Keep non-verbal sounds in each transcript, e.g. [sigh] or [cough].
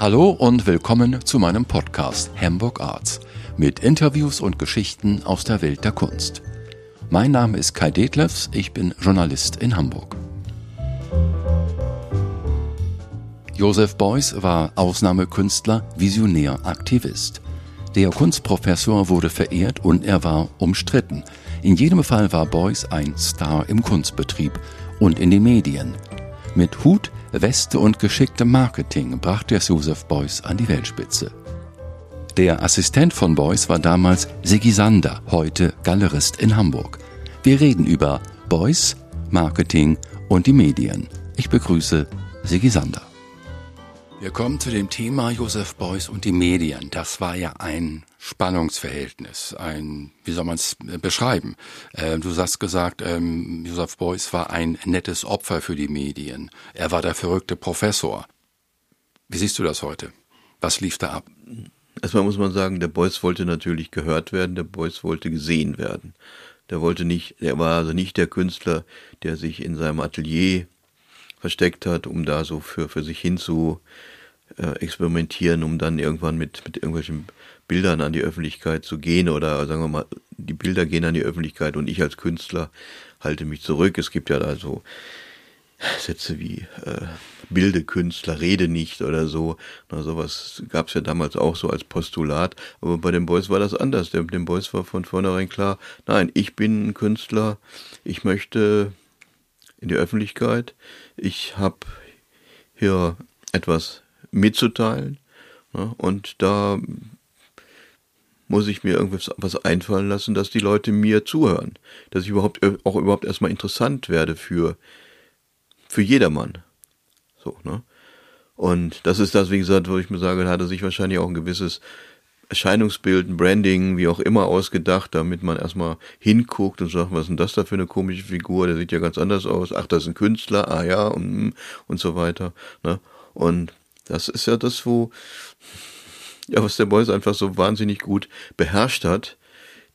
Hallo und willkommen zu meinem Podcast Hamburg Arts mit Interviews und Geschichten aus der Welt der Kunst. Mein Name ist Kai Detlefs, ich bin Journalist in Hamburg. Josef Beuys war Ausnahmekünstler, Visionär, Aktivist. Der Kunstprofessor wurde verehrt und er war umstritten. In jedem Fall war Beuys ein Star im Kunstbetrieb und in den Medien. Mit Hut, Weste und geschicktem Marketing brachte es Josef Beuys an die Weltspitze. Der Assistent von Beuys war damals Sigi Sander, heute Galerist in Hamburg. Wir reden über Beuys, Marketing und die Medien. Ich begrüße Sigi Sander. Wir kommen zu dem Thema Josef Beuys und die Medien. Das war ja ein Spannungsverhältnis, ein, wie soll man es äh, beschreiben? Äh, du hast gesagt, ähm, Josef Beuys war ein nettes Opfer für die Medien. Er war der verrückte Professor. Wie siehst du das heute? Was lief da ab? Erstmal muss man sagen, der Beuys wollte natürlich gehört werden, der Beuys wollte gesehen werden. Der wollte nicht, er war also nicht der Künstler, der sich in seinem Atelier versteckt hat, um da so für, für sich hin äh, experimentieren, um dann irgendwann mit, mit irgendwelchen Bildern an die Öffentlichkeit zu gehen oder sagen wir mal, die Bilder gehen an die Öffentlichkeit und ich als Künstler halte mich zurück. Es gibt ja da so Sätze wie äh, bilde Künstler, rede nicht oder so. Na, sowas gab es ja damals auch so als Postulat. Aber bei den Boys war das anders. Dem, dem Boys war von vornherein klar, nein, ich bin ein Künstler, ich möchte in die Öffentlichkeit, ich habe hier etwas mitzuteilen. Ne? Und da muss ich mir irgendwas was einfallen lassen, dass die Leute mir zuhören, dass ich überhaupt auch überhaupt erstmal interessant werde für für jedermann. So, ne? Und das ist das, wie gesagt, wo ich mir sage, da hat er sich wahrscheinlich auch ein gewisses Erscheinungsbild, ein Branding, wie auch immer ausgedacht, damit man erstmal hinguckt und sagt, was ist denn das da für eine komische Figur, der sieht ja ganz anders aus, ach, das ist ein Künstler, ah ja, und, und so weiter. Ne? Und das ist ja das, wo, ja, was der Beuys einfach so wahnsinnig gut beherrscht hat,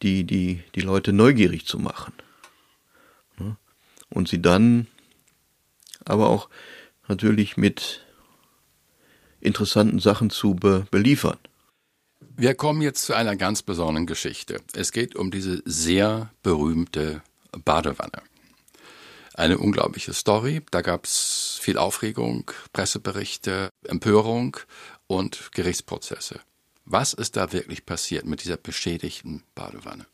die, die, die Leute neugierig zu machen. Ne? Und sie dann aber auch natürlich mit interessanten Sachen zu be beliefern. Wir kommen jetzt zu einer ganz besonderen Geschichte. Es geht um diese sehr berühmte Badewanne. Eine unglaubliche Story. Da gab es viel Aufregung, Presseberichte, Empörung und Gerichtsprozesse. Was ist da wirklich passiert mit dieser beschädigten Badewanne?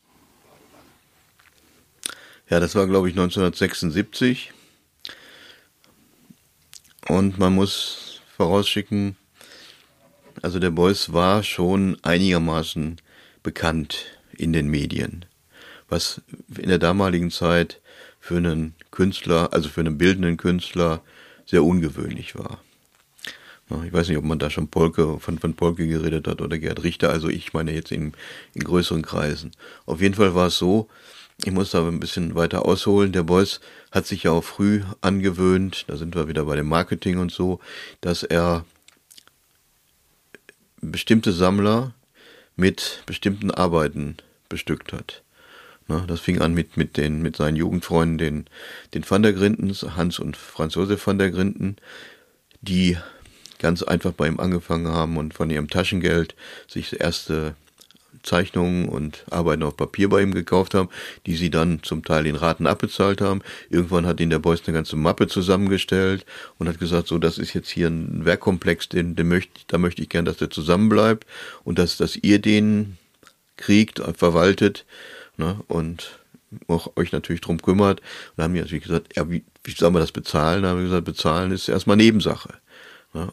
Ja, das war, glaube ich, 1976. Und man muss vorausschicken, also der Beuys war schon einigermaßen bekannt in den Medien, was in der damaligen Zeit für einen Künstler, also für einen bildenden Künstler, sehr ungewöhnlich war. Ich weiß nicht, ob man da schon Polke, von, von Polke geredet hat oder Gerd Richter, also ich meine jetzt in, in größeren Kreisen. Auf jeden Fall war es so, ich muss da ein bisschen weiter ausholen. Der Beuys hat sich ja auch früh angewöhnt, da sind wir wieder bei dem Marketing und so, dass er bestimmte Sammler mit bestimmten Arbeiten bestückt hat. Das fing an mit, mit, den, mit seinen Jugendfreunden, den, den Van der Grindens, Hans und Franz Josef van der Grinden, die ganz einfach bei ihm angefangen haben und von ihrem Taschengeld sich erste Zeichnungen und Arbeiten auf Papier bei ihm gekauft haben, die sie dann zum Teil in Raten abbezahlt haben. Irgendwann hat ihnen der Beuys eine ganze Mappe zusammengestellt und hat gesagt, so, das ist jetzt hier ein Werkkomplex, den, den möchte, da möchte ich gern, dass der zusammenbleibt und dass, dass ihr den kriegt, verwaltet, ne, und auch euch natürlich drum kümmert. Und dann haben die natürlich gesagt, ja, wie, wie sollen wir das bezahlen? Da haben wir gesagt, bezahlen ist erstmal Nebensache.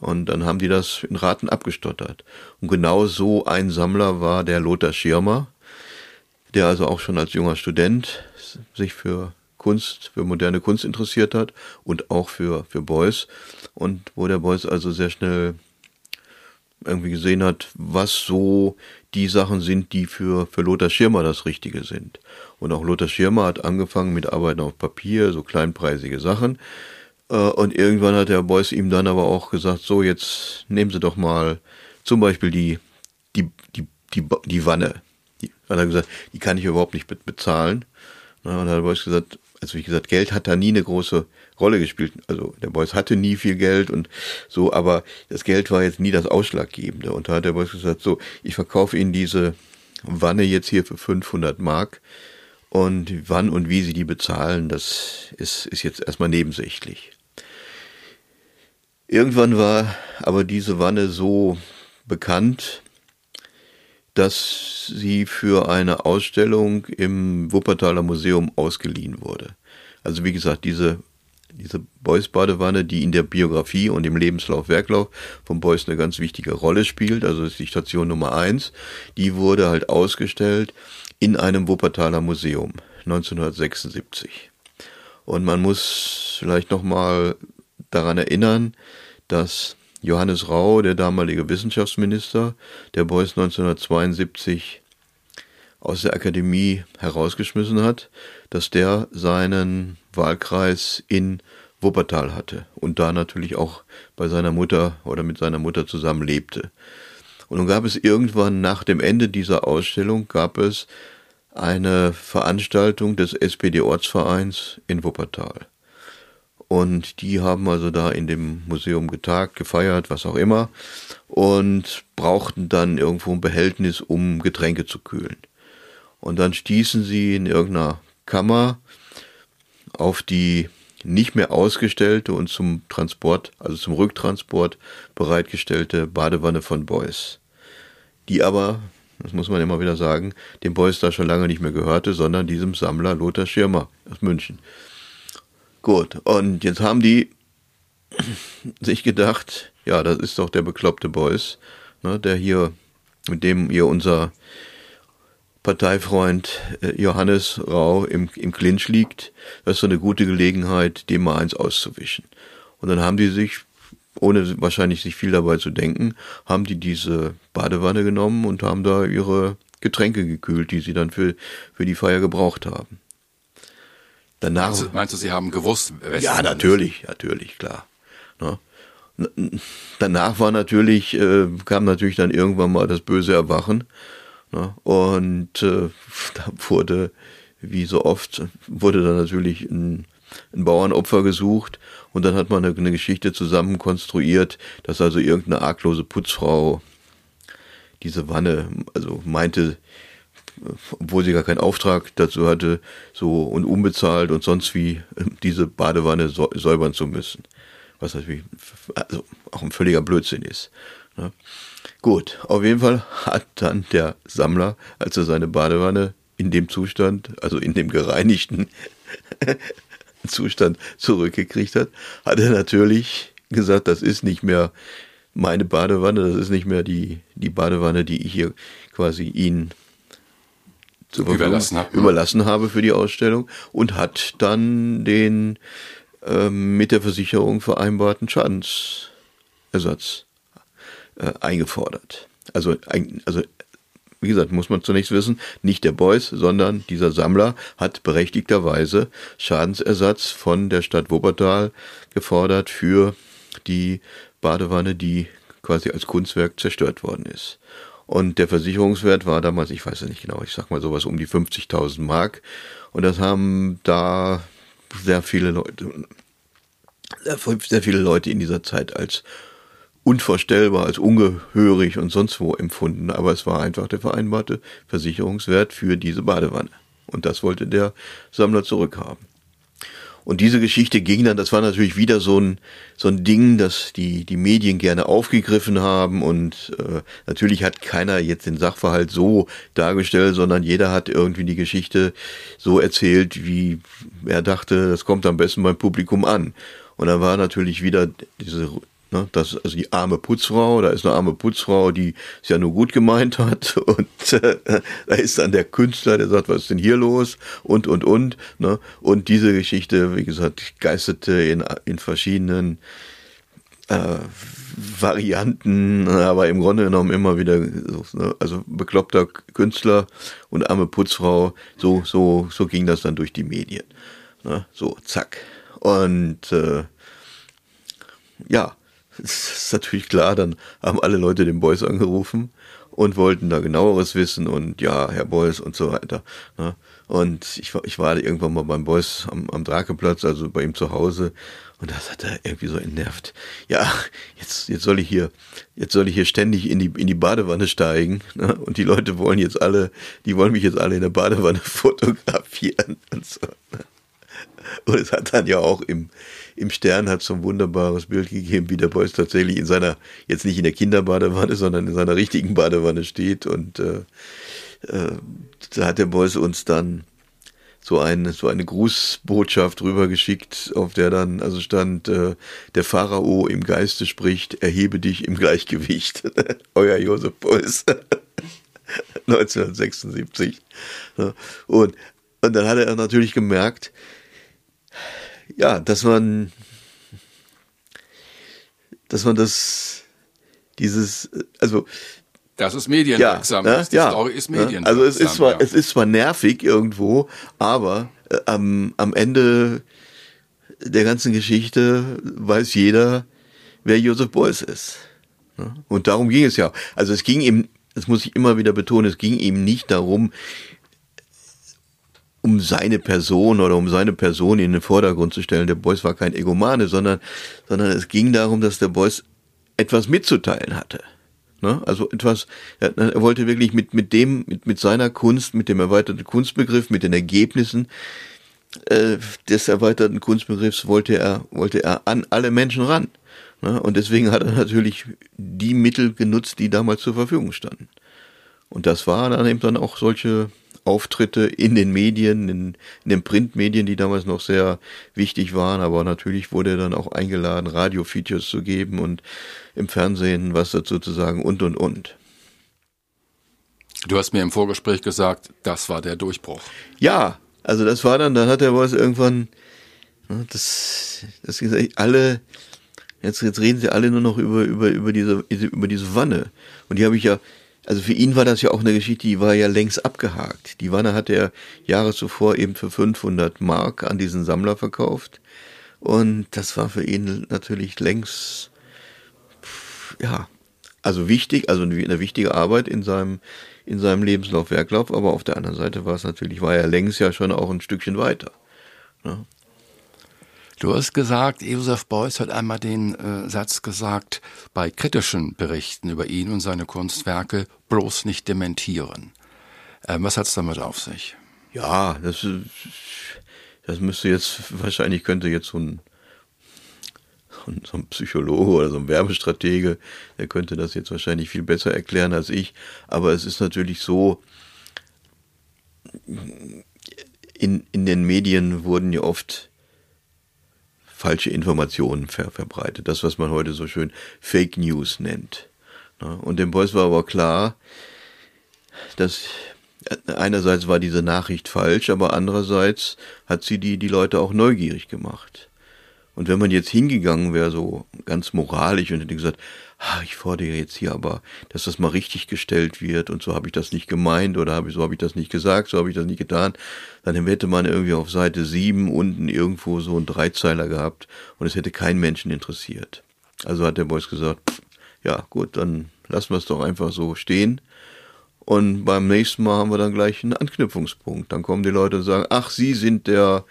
Und dann haben die das in Raten abgestottert. Und genau so ein Sammler war der Lothar Schirmer, der also auch schon als junger Student sich für Kunst, für moderne Kunst interessiert hat und auch für, für Beuys. Und wo der Beuys also sehr schnell irgendwie gesehen hat, was so die Sachen sind, die für, für Lothar Schirmer das Richtige sind. Und auch Lothar Schirmer hat angefangen mit Arbeiten auf Papier, so kleinpreisige Sachen. Äh, und irgendwann hat der Beuys ihm dann aber auch gesagt, so jetzt nehmen Sie doch mal zum Beispiel die, die, die, die, die Wanne. Die, hat er gesagt, die kann ich überhaupt nicht bezahlen. Und dann hat der Beuys gesagt, also wie gesagt, Geld hat da nie eine große Rolle gespielt. Also der Beuys hatte nie viel Geld und so, aber das Geld war jetzt nie das Ausschlaggebende. Und da hat der Beuys gesagt, so, ich verkaufe Ihnen diese Wanne jetzt hier für 500 Mark und wann und wie Sie die bezahlen, das ist, ist jetzt erstmal nebensächlich. Irgendwann war aber diese Wanne so bekannt, dass sie für eine Ausstellung im Wuppertaler Museum ausgeliehen wurde. Also wie gesagt, diese, diese Beuys-Badewanne, die in der Biografie und im Lebenslauf, Werklauf von Beuys eine ganz wichtige Rolle spielt, also ist die Station Nummer eins, die wurde halt ausgestellt in einem Wuppertaler Museum 1976. Und man muss vielleicht nochmal daran erinnern, dass Johannes Rau, der damalige Wissenschaftsminister, der Beuys 1972 aus der Akademie herausgeschmissen hat, dass der seinen Wahlkreis in Wuppertal hatte und da natürlich auch bei seiner Mutter oder mit seiner Mutter zusammen lebte. Und nun gab es irgendwann nach dem Ende dieser Ausstellung gab es eine Veranstaltung des SPD-Ortsvereins in Wuppertal. Und die haben also da in dem Museum getagt, gefeiert, was auch immer, und brauchten dann irgendwo ein Behältnis, um Getränke zu kühlen. Und dann stießen sie in irgendeiner Kammer auf die nicht mehr ausgestellte und zum Transport, also zum Rücktransport bereitgestellte Badewanne von Beuys. Die aber, das muss man immer wieder sagen, dem Beuys da schon lange nicht mehr gehörte, sondern diesem Sammler Lothar Schirmer aus München. Gut, und jetzt haben die [clears throat] sich gedacht, ja, das ist doch der bekloppte Beuys, ne, der hier, mit dem ihr unser Parteifreund äh, Johannes Rau im, im Clinch liegt. Das ist so eine gute Gelegenheit, dem mal eins auszuwischen. Und dann haben die sich, ohne wahrscheinlich sich viel dabei zu denken, haben die diese Badewanne genommen und haben da ihre Getränke gekühlt, die sie dann für, für die Feier gebraucht haben. Danach, meinst, du, meinst du, Sie haben gewusst? Ja, natürlich, natürlich, klar. Ne? Danach war natürlich, äh, kam natürlich dann irgendwann mal das böse Erwachen. Ne? Und äh, [laughs] da wurde, wie so oft, wurde dann natürlich ein, ein Bauernopfer gesucht und dann hat man eine, eine Geschichte zusammen konstruiert, dass also irgendeine arglose Putzfrau diese Wanne, also meinte, obwohl sie gar keinen Auftrag dazu hatte, so und unbezahlt und sonst wie [laughs] diese Badewanne säubern zu müssen. Was natürlich also auch ein völliger Blödsinn ist. Ne? Gut, auf jeden Fall hat dann der Sammler, als er seine Badewanne in dem Zustand, also in dem gereinigten [laughs] Zustand zurückgekriegt hat, hat er natürlich gesagt, das ist nicht mehr meine Badewanne, das ist nicht mehr die, die Badewanne, die ich hier quasi Ihnen zur überlassen, hab, überlassen habe für die Ausstellung und hat dann den ähm, mit der Versicherung vereinbarten Schadensersatz äh, eingefordert. Also, also wie gesagt, muss man zunächst wissen, nicht der Beuys, sondern dieser Sammler hat berechtigterweise Schadensersatz von der Stadt Wuppertal gefordert für die Badewanne, die quasi als Kunstwerk zerstört worden ist. Und der Versicherungswert war damals, ich weiß es nicht genau, ich sag mal sowas um die 50.000 Mark. Und das haben da sehr viele Leute, sehr viele Leute in dieser Zeit als unvorstellbar, als ungehörig und sonst wo empfunden. Aber es war einfach der vereinbarte Versicherungswert für diese Badewanne. Und das wollte der Sammler zurückhaben. Und diese Geschichte ging dann, das war natürlich wieder so ein, so ein Ding, das die, die Medien gerne aufgegriffen haben. Und äh, natürlich hat keiner jetzt den Sachverhalt so dargestellt, sondern jeder hat irgendwie die Geschichte so erzählt, wie er dachte, das kommt am besten beim Publikum an. Und da war natürlich wieder diese Ne, das ist also die arme Putzfrau, da ist eine arme Putzfrau, die es ja nur gut gemeint hat. [laughs] Und äh, da ist dann der Künstler, der sagt, was ist denn hier los? Und, und, und. Ne? Und diese Geschichte, wie gesagt, geistete in, in verschiedenen äh, Varianten, aber im Grunde genommen immer wieder, ne? also bekloppter Künstler und arme Putzfrau, so, so, so ging das dann durch die Medien. Ne? So, zack. Und äh, ja, ist natürlich klar, dann haben alle Leute den Boys angerufen und wollten da genaueres wissen und ja, Herr Beuys und so weiter. Ne? Und ich war, ich war irgendwann mal beim Beuys am, am Drakeplatz, also bei ihm zu Hause und das hat er irgendwie so entnervt. Ja, jetzt, jetzt soll ich hier, jetzt soll ich hier ständig in die, in die Badewanne steigen. Ne? Und die Leute wollen jetzt alle, die wollen mich jetzt alle in der Badewanne [laughs] fotografieren und so. Ne? Und es hat dann ja auch im, im Stern hat so ein wunderbares Bild gegeben, wie der Beuys tatsächlich in seiner, jetzt nicht in der Kinderbadewanne, sondern in seiner richtigen Badewanne steht. Und äh, äh, da hat der Beuys uns dann so eine, so eine Grußbotschaft rübergeschickt, auf der dann also stand, äh, der Pharao im Geiste spricht, erhebe dich im Gleichgewicht. [laughs] Euer Josef Beuys. [laughs] 1976. Und, und dann hat er natürlich gemerkt, ja, dass man, dass man das, dieses, also das ist medienwirksam. Ja, Die ja, Story ist medienwirksam. Also es ist zwar, ja. es ist zwar nervig irgendwo, aber äh, am, am Ende der ganzen Geschichte weiß jeder, wer Joseph Beuys ist. Ne? Und darum ging es ja. Also es ging ihm, das muss ich immer wieder betonen, es ging ihm nicht darum, um seine Person oder um seine Person in den Vordergrund zu stellen. Der Beuys war kein Egomane, sondern, sondern es ging darum, dass der Beuys etwas mitzuteilen hatte. Ne? Also etwas, er, wollte wirklich mit, mit dem, mit, mit seiner Kunst, mit dem erweiterten Kunstbegriff, mit den Ergebnissen äh, des erweiterten Kunstbegriffs wollte er, wollte er an alle Menschen ran. Ne? Und deswegen hat er natürlich die Mittel genutzt, die damals zur Verfügung standen. Und das waren dann eben dann auch solche Auftritte in den Medien, in, in, den Printmedien, die damals noch sehr wichtig waren, aber natürlich wurde er dann auch eingeladen, Radio-Features zu geben und im Fernsehen was dazu zu sagen und und und. Du hast mir im Vorgespräch gesagt, das war der Durchbruch. Ja, also das war dann, dann hat er was irgendwann, das, das alle, jetzt, jetzt reden sie alle nur noch über, über, über diese, über diese Wanne. Und die habe ich ja, also für ihn war das ja auch eine Geschichte, die war ja längst abgehakt. Die Wanne hat er Jahre zuvor eben für 500 Mark an diesen Sammler verkauft. Und das war für ihn natürlich längst, ja, also wichtig, also eine wichtige Arbeit in seinem, in seinem Lebenslauf, Werklauf. Aber auf der anderen Seite war es natürlich, war er längst ja schon auch ein Stückchen weiter. Ne? Du hast gesagt, Josef Beuys hat einmal den äh, Satz gesagt, bei kritischen Berichten über ihn und seine Kunstwerke bloß nicht dementieren. Ähm, was hat's damit auf sich? Ja, das, das müsste jetzt, wahrscheinlich könnte jetzt so ein, so ein Psychologe oder so ein Werbestratege, der könnte das jetzt wahrscheinlich viel besser erklären als ich. Aber es ist natürlich so, in, in den Medien wurden ja oft falsche Informationen ver verbreitet. Das, was man heute so schön Fake News nennt. Und dem Beuys war aber klar, dass einerseits war diese Nachricht falsch, aber andererseits hat sie die, die Leute auch neugierig gemacht. Und wenn man jetzt hingegangen wäre, so ganz moralisch und hätte gesagt, ich fordere jetzt hier aber, dass das mal richtig gestellt wird und so habe ich das nicht gemeint oder habe ich, so habe ich das nicht gesagt, so habe ich das nicht getan, dann hätte man irgendwie auf Seite 7 unten irgendwo so einen Dreizeiler gehabt und es hätte keinen Menschen interessiert. Also hat der Boys gesagt, ja gut, dann lassen wir es doch einfach so stehen. Und beim nächsten Mal haben wir dann gleich einen Anknüpfungspunkt. Dann kommen die Leute und sagen, ach, Sie sind der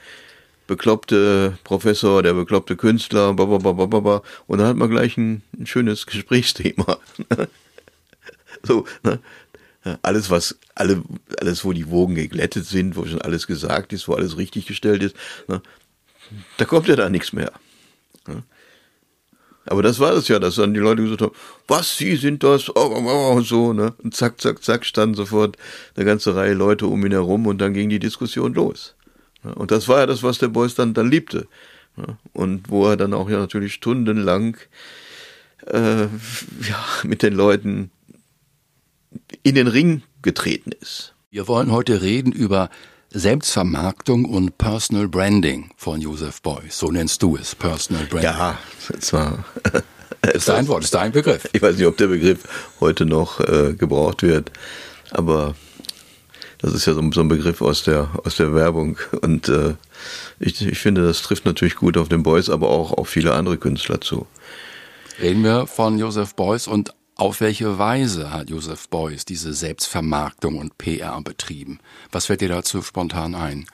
bekloppte Professor, der bekloppte Künstler, bababababa. und dann hat man gleich ein, ein schönes Gesprächsthema. [laughs] so, ne? Alles, was, alle, alles, wo die Wogen geglättet sind, wo schon alles gesagt ist, wo alles richtig gestellt ist, ne? da kommt ja da nichts mehr. Ne? Aber das war es ja, dass dann die Leute gesagt haben, was, Sie sind das, oh, oh, oh, und so, ne? Und zack, zack, zack, standen sofort eine ganze Reihe Leute um ihn herum und dann ging die Diskussion los. Und das war ja das, was der Beuys dann, dann liebte. Und wo er dann auch ja natürlich stundenlang äh, ja, mit den Leuten in den Ring getreten ist. Wir wollen heute reden über Selbstvermarktung und Personal Branding von Joseph Beuys. So nennst du es, Personal Branding. Ja, zwar. Das [laughs] ist dein Wort, das ist dein Begriff. Ich weiß nicht, ob der Begriff heute noch äh, gebraucht wird, aber das ist ja so, so, ein Begriff aus der, aus der Werbung. Und äh, ich, ich finde, das trifft natürlich gut auf den Beuys, aber auch auf viele andere Künstler zu. Reden wir von Joseph Beuys und Auf welche Weise hat Joseph Beuys diese Selbstvermarktung und PR betrieben? Was fällt dir dazu spontan ein?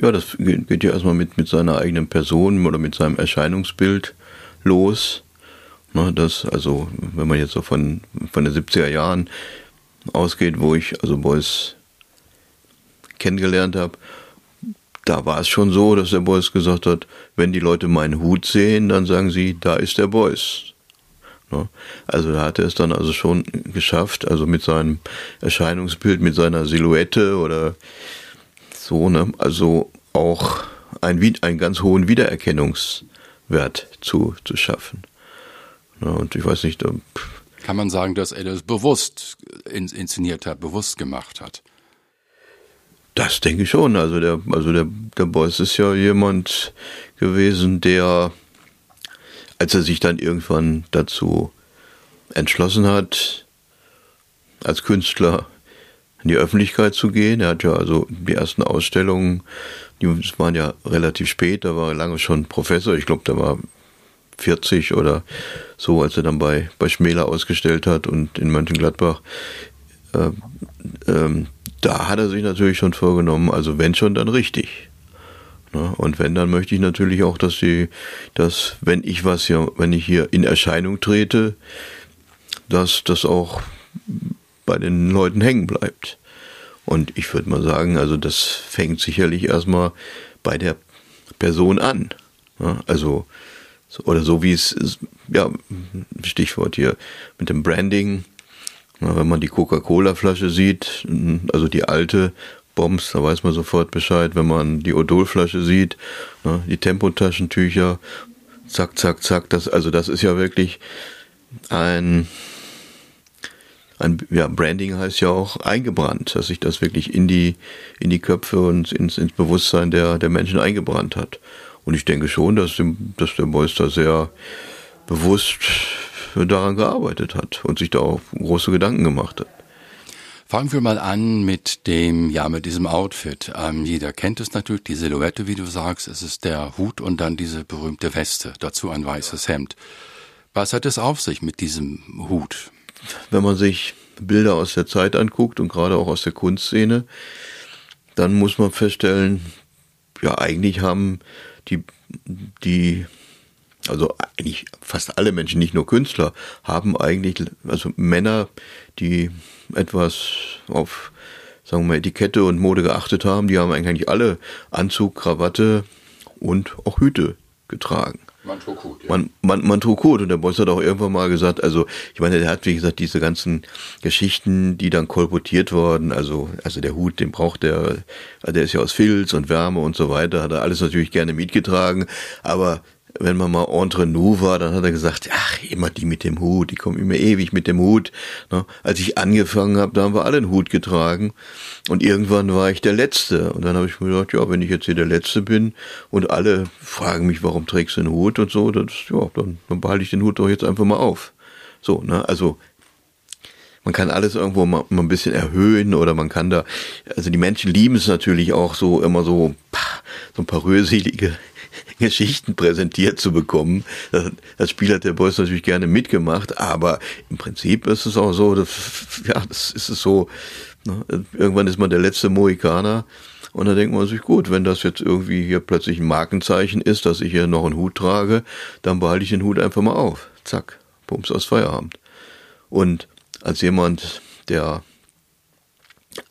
Ja, das geht ja erstmal mit, mit seiner eigenen Person oder mit seinem Erscheinungsbild los. Ne, das, also, wenn man jetzt so von, von den 70er Jahren ausgeht, wo ich also Beuys kennengelernt habe, da war es schon so, dass der Beuys gesagt hat, wenn die Leute meinen Hut sehen, dann sagen sie, da ist der Beuys. Ne? Also da hat er es dann also schon geschafft, also mit seinem Erscheinungsbild, mit seiner Silhouette oder so, ne? also auch ein, einen ganz hohen Wiedererkennungswert zu, zu schaffen. Ne? Und ich weiß nicht, kann man sagen, dass er das bewusst inszeniert hat, bewusst gemacht hat? Das denke ich schon. Also der, also der, der Beuys ist ja jemand gewesen, der als er sich dann irgendwann dazu entschlossen hat, als Künstler in die Öffentlichkeit zu gehen. Er hat ja also die ersten Ausstellungen, die waren ja relativ spät, da war er lange schon Professor. Ich glaube, da war 40 oder so, als er dann bei, bei Schmäler ausgestellt hat und in Mönchengladbach. Äh, ähm, da hat er sich natürlich schon vorgenommen, also wenn schon, dann richtig. Ne? Und wenn, dann möchte ich natürlich auch, dass sie, dass, wenn ich was ja, wenn ich hier in Erscheinung trete, dass das auch bei den Leuten hängen bleibt. Und ich würde mal sagen, also das fängt sicherlich erstmal bei der Person an. Ne? Also, oder so wie es, ja, Stichwort hier mit dem Branding, wenn man die Coca-Cola-Flasche sieht, also die alte, Bombs, da weiß man sofort Bescheid, wenn man die Odolflasche sieht, ne, die Tempotaschentücher, zack, zack, zack, das, also das ist ja wirklich ein, ein, ja, Branding heißt ja auch eingebrannt, dass sich das wirklich in die, in die Köpfe und ins, ins Bewusstsein der, der Menschen eingebrannt hat. Und ich denke schon, dass, dass der Beuys da sehr bewusst daran gearbeitet hat und sich da auch große Gedanken gemacht hat. Fangen wir mal an mit dem, ja, mit diesem Outfit. Ähm, jeder kennt es natürlich, die Silhouette, wie du sagst. Es ist der Hut und dann diese berühmte Weste, dazu ein weißes Hemd. Was hat es auf sich mit diesem Hut? Wenn man sich Bilder aus der Zeit anguckt und gerade auch aus der Kunstszene, dann muss man feststellen, ja, eigentlich haben die, die, also eigentlich fast alle Menschen, nicht nur Künstler, haben eigentlich, also Männer, die etwas auf, sagen wir mal, Etikette und Mode geachtet haben, die haben eigentlich alle Anzug, Krawatte und auch Hüte getragen. Man trug Hut, ja. Man, man, man trug Hut und der Boss hat auch irgendwann mal gesagt, also ich meine, der hat wie gesagt diese ganzen Geschichten, die dann kolportiert wurden, also also der Hut, den braucht der, der ist ja aus Filz und Wärme und so weiter, hat er alles natürlich gerne mitgetragen, aber wenn man mal entre nous war, dann hat er gesagt, ach, immer die mit dem Hut, die kommen immer ewig mit dem Hut. Ne? Als ich angefangen habe, da haben wir alle einen Hut getragen und irgendwann war ich der Letzte. Und dann habe ich mir gedacht, ja, wenn ich jetzt hier der Letzte bin und alle fragen mich, warum trägst du einen Hut und so, das, ja, dann, dann behalte ich den Hut doch jetzt einfach mal auf. So, ne, also man kann alles irgendwo mal, mal ein bisschen erhöhen oder man kann da, also die Menschen lieben es natürlich auch so immer so, so ein paar rührselige Geschichten präsentiert zu bekommen. Das Spiel hat der Boys natürlich gerne mitgemacht, aber im Prinzip ist es auch so, dass, ja, das ist es so, ne, irgendwann ist man der letzte Mohikaner. Und dann denkt man sich, gut, wenn das jetzt irgendwie hier plötzlich ein Markenzeichen ist, dass ich hier noch einen Hut trage, dann behalte ich den Hut einfach mal auf. Zack, Pumps aus Feierabend. Und als jemand, der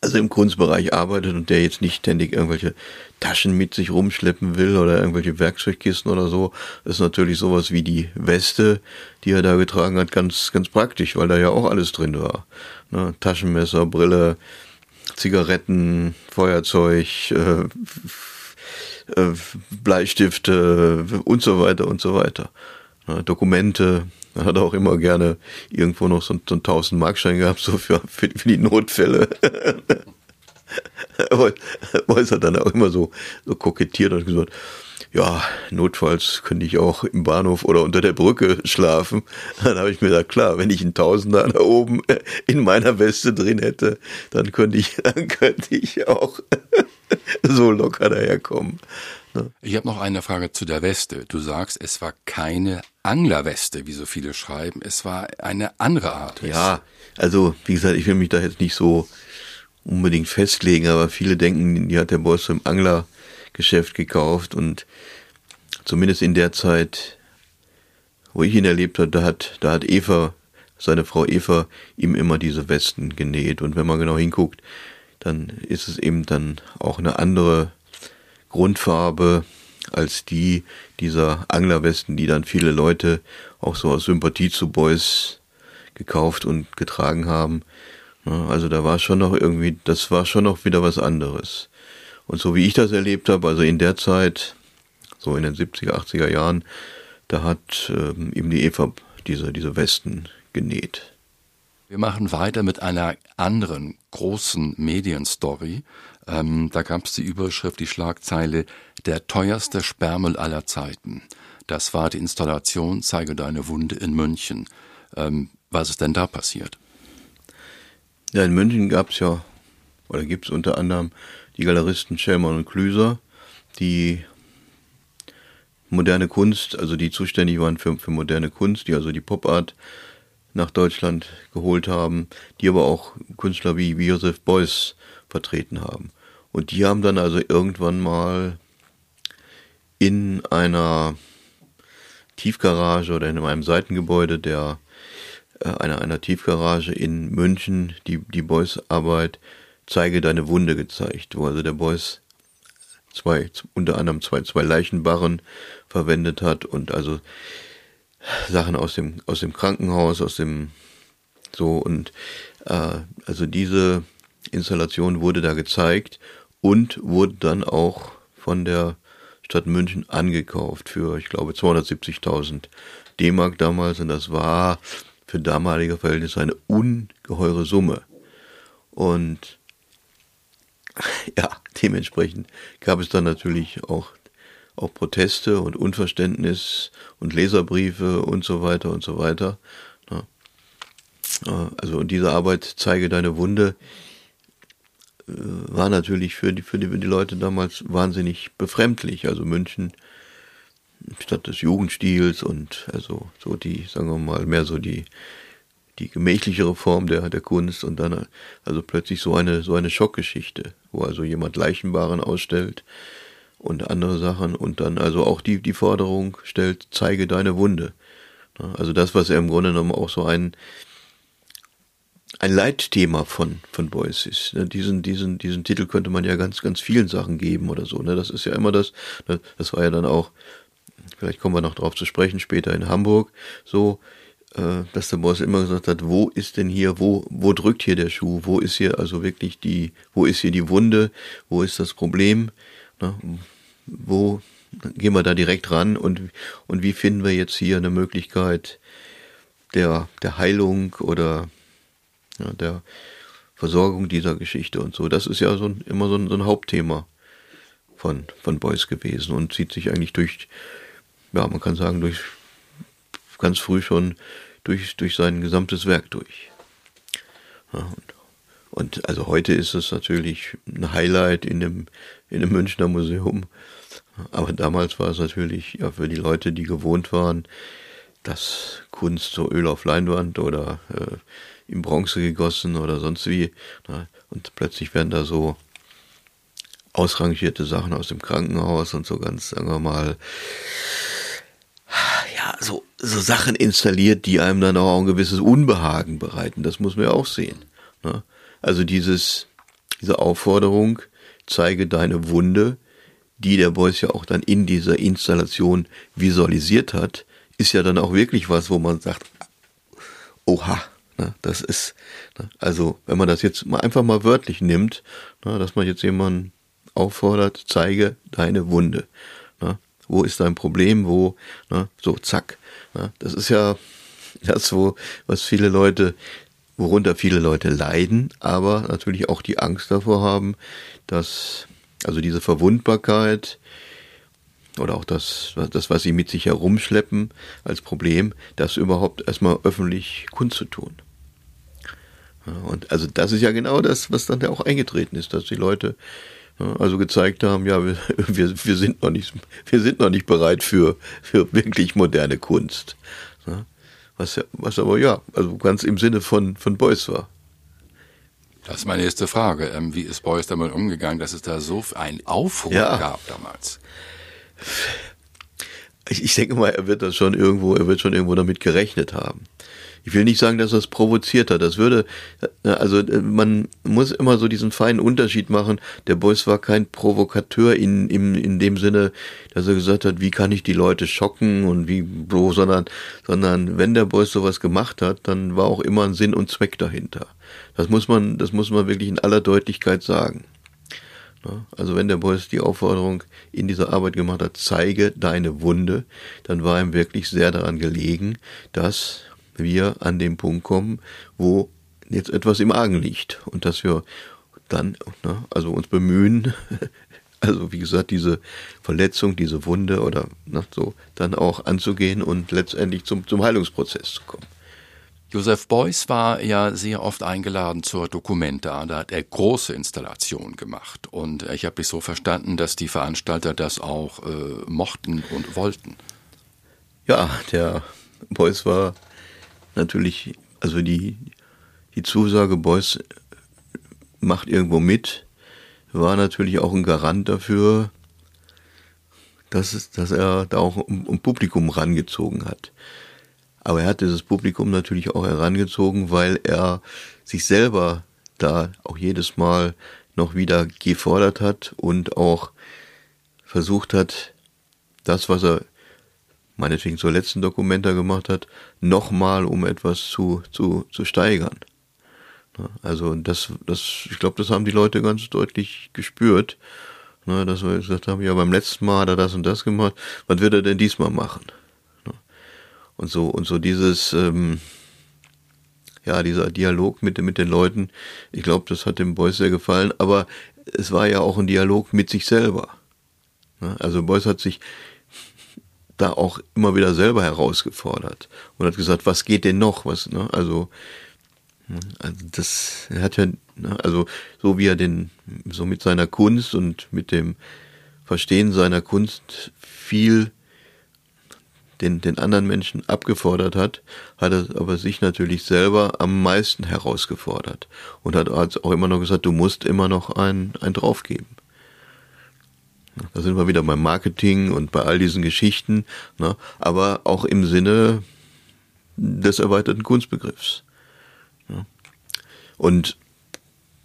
also im Kunstbereich arbeitet und der jetzt nicht ständig irgendwelche Taschen mit sich rumschleppen will oder irgendwelche Werkzeugkisten oder so, ist natürlich sowas wie die Weste, die er da getragen hat, ganz, ganz praktisch, weil da ja auch alles drin war. Ne? Taschenmesser, Brille, Zigaretten, Feuerzeug, äh, äh, Bleistifte und so weiter und so weiter. Ne? Dokumente, er hat auch immer gerne irgendwo noch so, so einen 1000 Markschein gehabt, so für, für, für die Notfälle. [laughs] Beuys hat dann auch immer so, so kokettiert und gesagt, ja, notfalls könnte ich auch im Bahnhof oder unter der Brücke schlafen. [laughs] Dann habe ich mir gesagt, klar, wenn ich einen Tausender da oben [laughs] in meiner Weste drin hätte, dann könnte ich, dann könnte ich auch so locker daherkommen. Ne? Ich habe noch eine Frage zu der Weste. Du sagst, es war keine Anglerweste, wie so viele schreiben. Es war eine andere Art. Ja, also wie gesagt, ich will mich da jetzt nicht so unbedingt festlegen, aber viele denken, die hat der Boss im Anglergeschäft gekauft und zumindest in der Zeit, wo ich ihn erlebt habe, da hat, da hat Eva, seine Frau Eva, ihm immer diese Westen genäht. Und wenn man genau hinguckt, dann ist es eben dann auch eine andere Grundfarbe als die dieser Anglerwesten, die dann viele Leute auch so aus Sympathie zu Beuys gekauft und getragen haben. Also da war schon noch irgendwie, das war schon noch wieder was anderes. Und so wie ich das erlebt habe, also in der Zeit, so in den 70er, 80er Jahren, da hat ähm, eben die Eva diese, diese Westen genäht. Wir machen weiter mit einer anderen großen Medienstory. Ähm, da gab es die Überschrift, die Schlagzeile Der teuerste Sperrmüll aller Zeiten. Das war die Installation Zeige deine Wunde in München. Ähm, was ist denn da passiert? Ja, in München gab es ja, oder gibt es unter anderem die Galeristen Schellmann und Klüser, die moderne Kunst, also die zuständig waren für, für moderne Kunst, die also die Popart nach Deutschland geholt haben, die aber auch Künstler wie, wie Joseph Beuys vertreten haben. Und die haben dann also irgendwann mal in einer Tiefgarage oder in einem Seitengebäude der äh, einer, einer Tiefgarage in München die, die Beuys Arbeit Zeige deine Wunde gezeigt, wo also der Beuys zwei, unter anderem zwei, zwei Leichenbarren verwendet hat und also Sachen aus dem, aus dem Krankenhaus, aus dem, so und, äh, also diese Installation wurde da gezeigt und wurde dann auch von der Stadt München angekauft für, ich glaube, 270.000 D-Mark damals und das war für damalige Verhältnisse eine ungeheure Summe. Und [laughs] ja, dementsprechend gab es dann natürlich auch, auch Proteste und Unverständnis und Leserbriefe und so weiter und so weiter. Also diese Arbeit zeige deine Wunde äh, war natürlich für die, für die, für die Leute damals wahnsinnig befremdlich. Also München statt des Jugendstils und also so die, sagen wir mal, mehr so die die gemächlichere Form der, der Kunst und dann also plötzlich so eine, so eine Schockgeschichte, wo also jemand Leichenbaren ausstellt und andere Sachen und dann also auch die, die Forderung stellt, zeige deine Wunde. Also das, was er im Grunde genommen auch so ein, ein Leitthema von, von Beuys ist. Diesen, diesen, diesen Titel könnte man ja ganz, ganz vielen Sachen geben oder so. Das ist ja immer das, das war ja dann auch, vielleicht kommen wir noch drauf zu sprechen, später in Hamburg, so, äh, dass der Boss immer gesagt hat, wo ist denn hier, wo, wo drückt hier der Schuh, wo ist hier also wirklich die, wo ist hier die Wunde, wo ist das Problem, ne? wo gehen wir da direkt ran und, und wie finden wir jetzt hier eine Möglichkeit der, der Heilung oder ja, der Versorgung dieser Geschichte und so. Das ist ja so ein, immer so ein, so ein Hauptthema von, von Beuys gewesen und zieht sich eigentlich durch, ja, man kann sagen, durch ganz früh schon durch, durch sein gesamtes Werk durch. Ja, und, und, also heute ist es natürlich ein Highlight in dem, in dem Münchner Museum. Aber damals war es natürlich ja für die Leute, die gewohnt waren, dass Kunst so Öl auf Leinwand oder äh, in Bronze gegossen oder sonst wie. Na, und plötzlich werden da so ausrangierte Sachen aus dem Krankenhaus und so ganz, sagen wir mal, ja, so, so Sachen installiert, die einem dann auch ein gewisses Unbehagen bereiten. Das muss man ja auch sehen. Ne? Also dieses, diese Aufforderung, zeige deine Wunde, die der Beuys ja auch dann in dieser Installation visualisiert hat, ist ja dann auch wirklich was, wo man sagt, oha, ne, das ist, ne, also wenn man das jetzt mal einfach mal wörtlich nimmt, ne, dass man jetzt jemanden auffordert, zeige deine Wunde. Ne, wo ist dein Problem, wo, ne, so zack. Ne, das ist ja [laughs] das, wo, was viele Leute, worunter viele Leute leiden, aber natürlich auch die Angst davor haben, dass, also diese Verwundbarkeit, oder auch das, das, was sie mit sich herumschleppen als Problem, das überhaupt erstmal öffentlich kundzutun. Und also das ist ja genau das, was dann da auch eingetreten ist, dass die Leute Also gezeigt haben, ja, wir, [laughs] wir, wir, sind noch nicht, wir sind noch nicht bereit für, für wirklich moderne Kunst. Was, was aber ja, also ganz im Sinne von, von Beuys war. Das ist meine erste Frage. Ähm, wie ist Beuys damit umgegangen, dass es da so ein Aufruhr ja. gab damals? Ich, ich denke mal, er wird das schon irgendwo, er wird schon irgendwo damit gerechnet haben ich will nicht sagen, dass das provoziert hat. Das würde, äh, also äh, man muss immer so diesen feinen Unterschied machen. Der Beuys war kein Provokateur in, in, in dem Sinne, dass er gesagt hat, wie kann ich die Leute schocken und wie, bro, sondern, sondern wenn der Beuys sowas gemacht hat, dann war auch immer ein Sinn und Zweck dahinter. Das muss man, das muss man wirklich in aller Deutlichkeit sagen. Also wenn der Beuys die Aufforderung in dieser Arbeit gemacht hat, zeige deine Wunde, dann war ihm wirklich sehr daran gelegen, dass wir an den Punkt kommen, wo jetzt etwas im Argen liegt und dass wir dann ne, also uns bemühen, [laughs] also wie gesagt, diese Verletzung, diese Wunde oder ne, so dann auch anzugehen und letztendlich zum, zum Heilungsprozess zu kommen. Josef Beuys war ja sehr oft eingeladen zur Documenta. Da hat er große Installationen gemacht. Und ich habe mich so verstanden, dass die Veranstalter das auch äh, mochten und wollten. Ja, der Beuys war natürlich, also die, die Zusage, Beuys macht irgendwo mit, war natürlich auch ein Garant dafür, dass, dass er da auch ein, um Publikum rangezogen hat. Aber er hat dieses Publikum natürlich auch herangezogen, weil er sich selber da auch jedes Mal noch wieder gefordert hat und auch versucht hat, das, was er meinetwegen zur letzten Dokumenta gemacht hat, nochmal um etwas zu, zu, zu steigern. Also das, das, ich glaube, das haben die Leute ganz deutlich gespürt, ne, dass wir gesagt haben, ja, beim letzten Mal hat er das und das gemacht, was wird er denn diesmal machen? Und so, und so dieses, ähm, ja, dieser Dialog mit, mit den Leuten, ich glaube, das hat dem Beuys sehr gefallen, aber es war ja auch ein Dialog mit sich selber. Also Beuys hat sich da auch immer wieder selber herausgefordert und hat gesagt, was geht denn noch? Was, ne? Also, also das hat ja, ne? also so wie er den, so mit seiner Kunst und mit dem Verstehen seiner Kunst viel den, den anderen Menschen abgefordert hat, hat er aber sich natürlich selber am meisten herausgefordert und hat auch immer noch gesagt, du musst immer noch ein, ein draufgeben. Da sind wir wieder beim Marketing und bei all diesen Geschichten, ne? aber auch im Sinne des erweiterten Kunstbegriffs. Ja. Und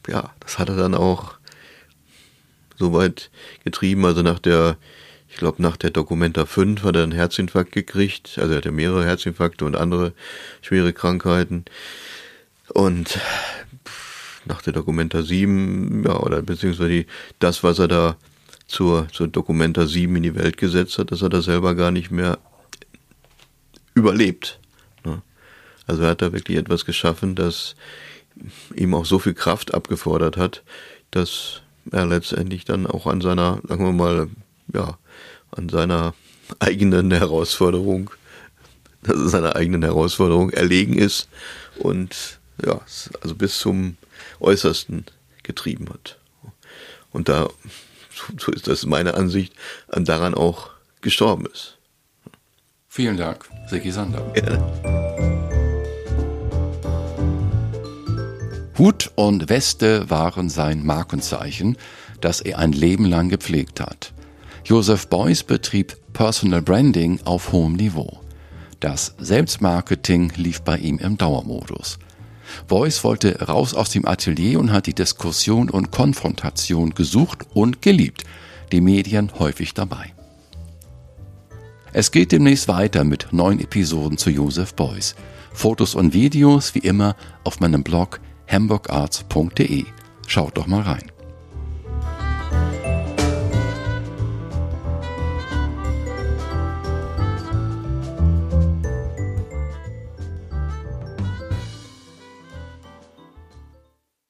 ja, das hat er dann auch so weit getrieben, also nach der, ich glaube nach der Documenta 5 hat er einen Herzinfarkt gekriegt, also er hatte mehrere Herzinfarkte und andere schwere Krankheiten. Und nach der Documenta 7, ja, oder beziehungsweise das, was er da zur, zur Documenta 7 in die Welt gesetzt hat, das hat er selber gar nicht mehr überlebt. Ne? Also er hat da wirklich etwas geschaffen, das ihm auch so viel Kraft abgefordert hat, dass er letztendlich dann auch an seiner, sagen wir mal, ja, an seiner eigenen Herausforderung, seiner eigenen Herausforderung erlegen ist und ja, also bis zum Äußersten getrieben hat. Und da so ist das meine Ansicht, daran auch gestorben ist. Vielen Dank, Seki Sander. Gerne. Hut und Weste waren sein Markenzeichen, das er ein Leben lang gepflegt hat. Joseph Beuys betrieb Personal Branding auf hohem Niveau. Das Selbstmarketing lief bei ihm im Dauermodus. Voice wollte raus aus dem Atelier und hat die Diskussion und Konfrontation gesucht und geliebt. Die Medien häufig dabei. Es geht demnächst weiter mit neuen Episoden zu Joseph Beuys. Fotos und Videos wie immer auf meinem Blog hamburgarts.de. Schaut doch mal rein.